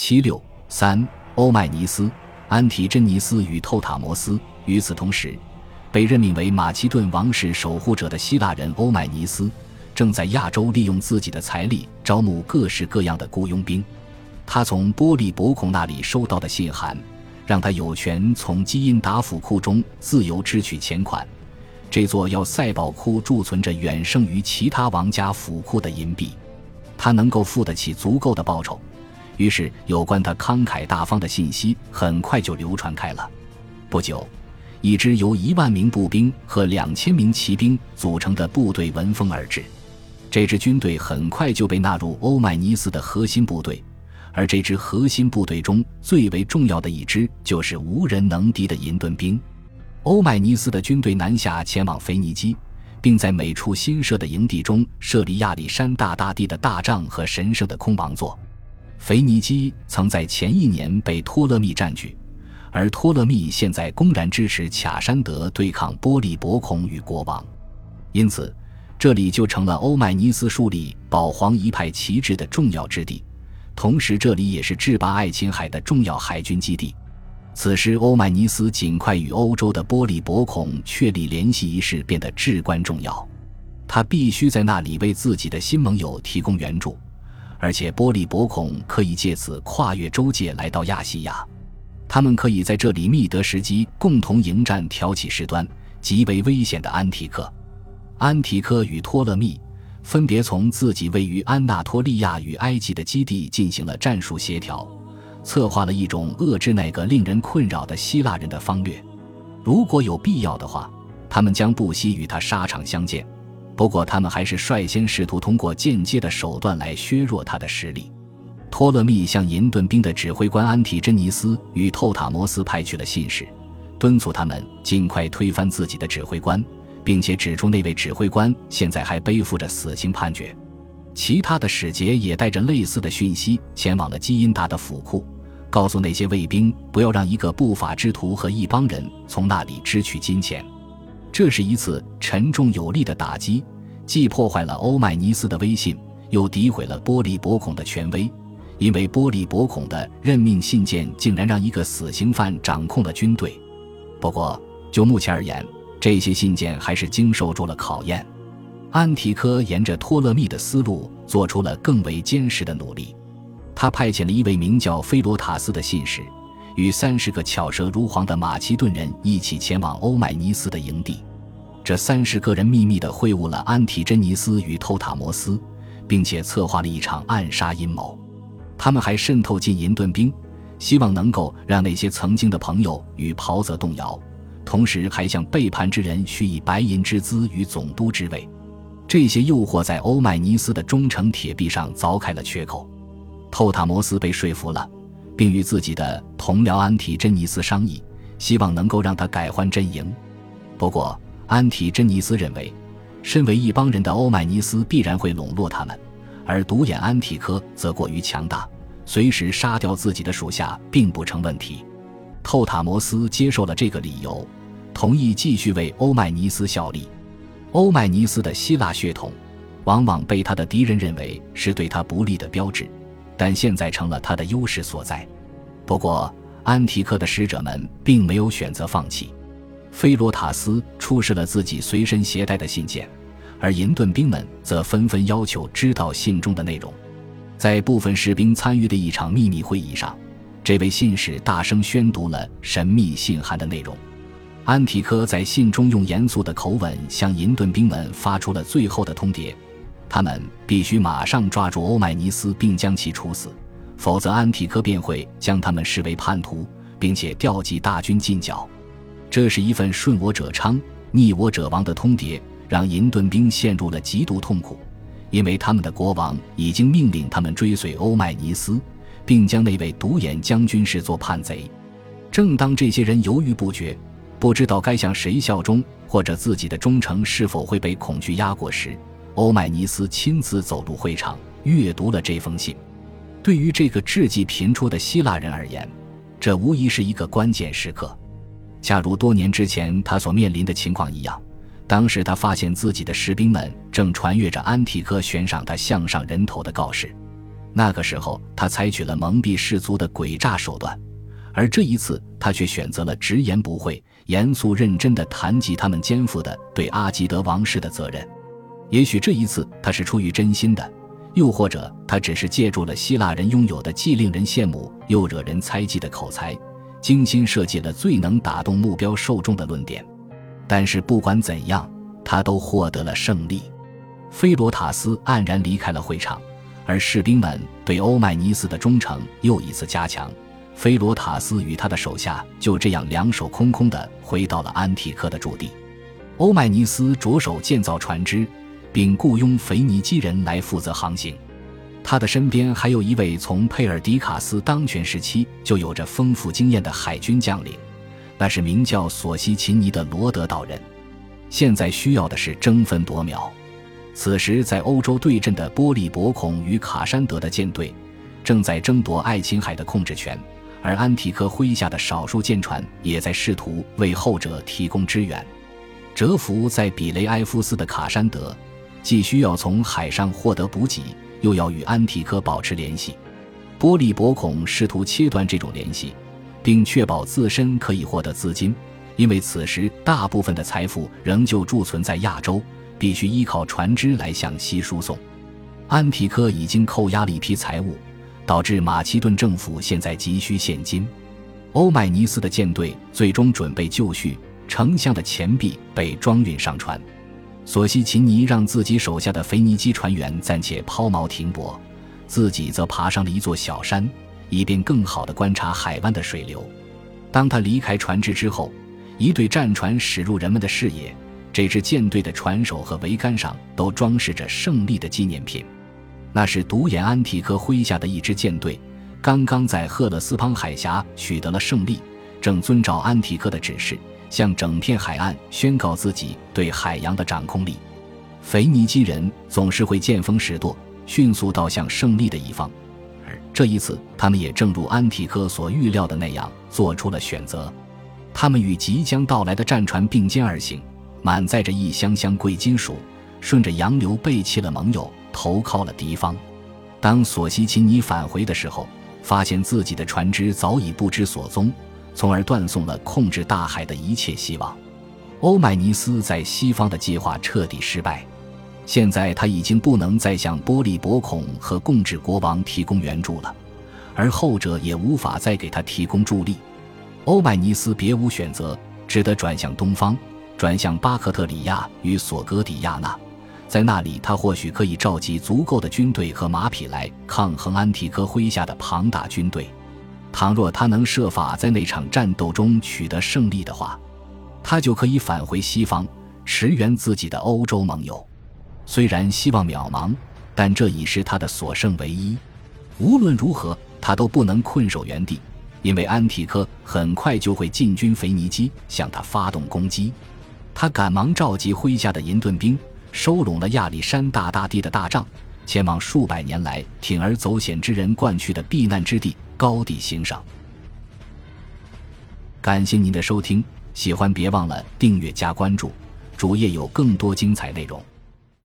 七六三，欧迈尼斯、安提真尼斯与透塔摩斯。与此同时，被任命为马其顿王室守护者的希腊人欧迈尼斯，正在亚洲利用自己的财力招募各式各样的雇佣兵。他从波利伯孔那里收到的信函，让他有权从基因达府库中自由支取钱款。这座要塞宝库贮存着远胜于其他王家府库的银币，他能够付得起足够的报酬。于是，有关他慷慨大方的信息很快就流传开了。不久，一支由一万名步兵和两千名骑兵组成的部队闻风而至。这支军队很快就被纳入欧迈尼斯的核心部队，而这支核心部队中最为重要的一支，就是无人能敌的银盾兵。欧迈尼斯的军队南下前往腓尼基，并在每处新设的营地中设立亚历山大大帝的大帐和神圣的空王座。腓尼基曾在前一年被托勒密占据，而托勒密现在公然支持卡山德对抗波利伯孔与国王，因此这里就成了欧迈尼斯树立保皇一派旗帜的重要之地，同时这里也是制霸爱琴海的重要海军基地。此时，欧迈尼斯尽快与欧洲的波利伯孔确立联系一事变得至关重要。他必须在那里为自己的新盟友提供援助，而且波利伯孔可以借此跨越州界来到亚细亚。他们可以在这里觅得时机，共同迎战挑起事端、极为危险的安提柯。安提柯与托勒密分别从自己位于安纳托利亚与埃及的基地进行了战术协调。策划了一种遏制那个令人困扰的希腊人的方略，如果有必要的话，他们将不惜与他沙场相见。不过，他们还是率先试图通过间接的手段来削弱他的实力。托勒密向银盾兵的指挥官安提真尼斯与透塔摩斯派去了信使，敦促他们尽快推翻自己的指挥官，并且指出那位指挥官现在还背负着死刑判决。其他的使节也带着类似的讯息前往了基因达的府库。告诉那些卫兵，不要让一个不法之徒和一帮人从那里支取金钱。这是一次沉重有力的打击，既破坏了欧迈尼斯的威信，又诋毁了波利伯孔的权威。因为波利伯孔的任命信件竟然让一个死刑犯掌控了军队。不过，就目前而言，这些信件还是经受住了考验。安提柯沿着托勒密的思路，做出了更为坚实的努力。他派遣了一位名叫菲罗塔斯的信使，与三十个巧舌如簧的马其顿人一起前往欧迈尼斯的营地。这三十个人秘密地会晤了安提真尼斯与透塔摩斯，并且策划了一场暗杀阴谋。他们还渗透进银盾兵，希望能够让那些曾经的朋友与袍泽动摇，同时还向背叛之人许以白银之资与总督之位。这些诱惑在欧迈尼斯的忠诚铁壁上凿开了缺口。透塔摩斯被说服了，并与自己的同僚安提真尼斯商议，希望能够让他改换阵营。不过，安提真尼斯认为，身为一帮人的欧迈尼斯必然会笼络他们，而独眼安提柯则过于强大，随时杀掉自己的属下并不成问题。透塔摩斯接受了这个理由，同意继续为欧迈尼斯效力。欧迈尼斯的希腊血统，往往被他的敌人认为是对他不利的标志。但现在成了他的优势所在。不过，安提柯的使者们并没有选择放弃。菲罗塔斯出示了自己随身携带的信件，而银盾兵们则纷纷要求知道信中的内容。在部分士兵参与的一场秘密会议上，这位信使大声宣读了神秘信函的内容。安提柯在信中用严肃的口吻向银盾兵们发出了最后的通牒。他们必须马上抓住欧迈尼斯，并将其处死，否则安提柯便会将他们视为叛徒，并且调集大军进剿。这是一份顺我者昌，逆我者亡的通牒，让银盾兵陷入了极度痛苦，因为他们的国王已经命令他们追随欧迈尼斯，并将那位独眼将军视作叛贼。正当这些人犹豫不决，不知道该向谁效忠，或者自己的忠诚是否会被恐惧压过时，欧迈尼斯亲自走入会场，阅读了这封信。对于这个志气频出的希腊人而言，这无疑是一个关键时刻。恰如多年之前他所面临的情况一样，当时他发现自己的士兵们正传阅着安提柯悬赏他项上人头的告示。那个时候，他采取了蒙蔽士卒的诡诈手段，而这一次，他却选择了直言不讳、严肃认真地谈及他们肩负的对阿基德王室的责任。也许这一次他是出于真心的，又或者他只是借助了希腊人拥有的既令人羡慕又惹人猜忌的口才，精心设计了最能打动目标受众的论点。但是不管怎样，他都获得了胜利。菲罗塔斯黯然离开了会场。而士兵们对欧迈尼斯的忠诚又一次加强，菲罗塔斯与他的手下就这样两手空空地回到了安提柯的驻地。欧迈尼斯着手建造船只，并雇佣腓尼基人来负责航行。他的身边还有一位从佩尔迪卡斯当权时期就有着丰富经验的海军将领，那是名叫索西琴尼的罗德岛人。现在需要的是争分夺秒。此时，在欧洲对阵的波利伯孔与卡山德的舰队，正在争夺爱琴海的控制权，而安提柯麾下的少数舰船也在试图为后者提供支援。蛰伏在比雷埃夫斯的卡山德，既需要从海上获得补给，又要与安提柯保持联系。波利伯孔试图切断这种联系，并确保自身可以获得资金，因为此时大部分的财富仍旧贮存在亚洲。必须依靠船只来向西输送。安提柯已经扣押了一批财物，导致马其顿政府现在急需现金。欧迈尼斯的舰队最终准备就绪，丞相的钱币被装运上船。索西琴尼让自己手下的腓尼基船员暂且抛锚停泊，自己则爬上了一座小山，以便更好地观察海湾的水流。当他离开船只之后，一队战船驶入人们的视野。这支舰队的船首和桅杆上都装饰着胜利的纪念品，那是独眼安提柯麾下的一支舰队，刚刚在赫勒斯滂海峡取得了胜利，正遵照安提柯的指示，向整片海岸宣告自己对海洋的掌控力。腓尼基人总是会见风使舵，迅速倒向胜利的一方，而这一次，他们也正如安提柯所预料的那样做出了选择，他们与即将到来的战船并肩而行。满载着一箱箱贵金属，顺着洋流背弃了盟友，投靠了敌方。当索西琴尼返回的时候，发现自己的船只早已不知所踪，从而断送了控制大海的一切希望。欧迈尼斯在西方的计划彻底失败，现在他已经不能再向波利伯孔和共治国王提供援助了，而后者也无法再给他提供助力。欧迈尼斯别无选择，只得转向东方。转向巴克特里亚与索格底亚纳，在那里他或许可以召集足够的军队和马匹来抗衡安提柯麾下的庞大军队。倘若他能设法在那场战斗中取得胜利的话，他就可以返回西方，驰援自己的欧洲盟友。虽然希望渺茫，但这已是他的所剩唯一。无论如何，他都不能困守原地，因为安提柯很快就会进军腓尼基，向他发动攻击。他赶忙召集麾下的银盾兵，收拢了亚历山大大帝的大帐，前往数百年来铤而走险之人惯去的避难之地高地行赏。感谢您的收听，喜欢别忘了订阅加关注，主页有更多精彩内容。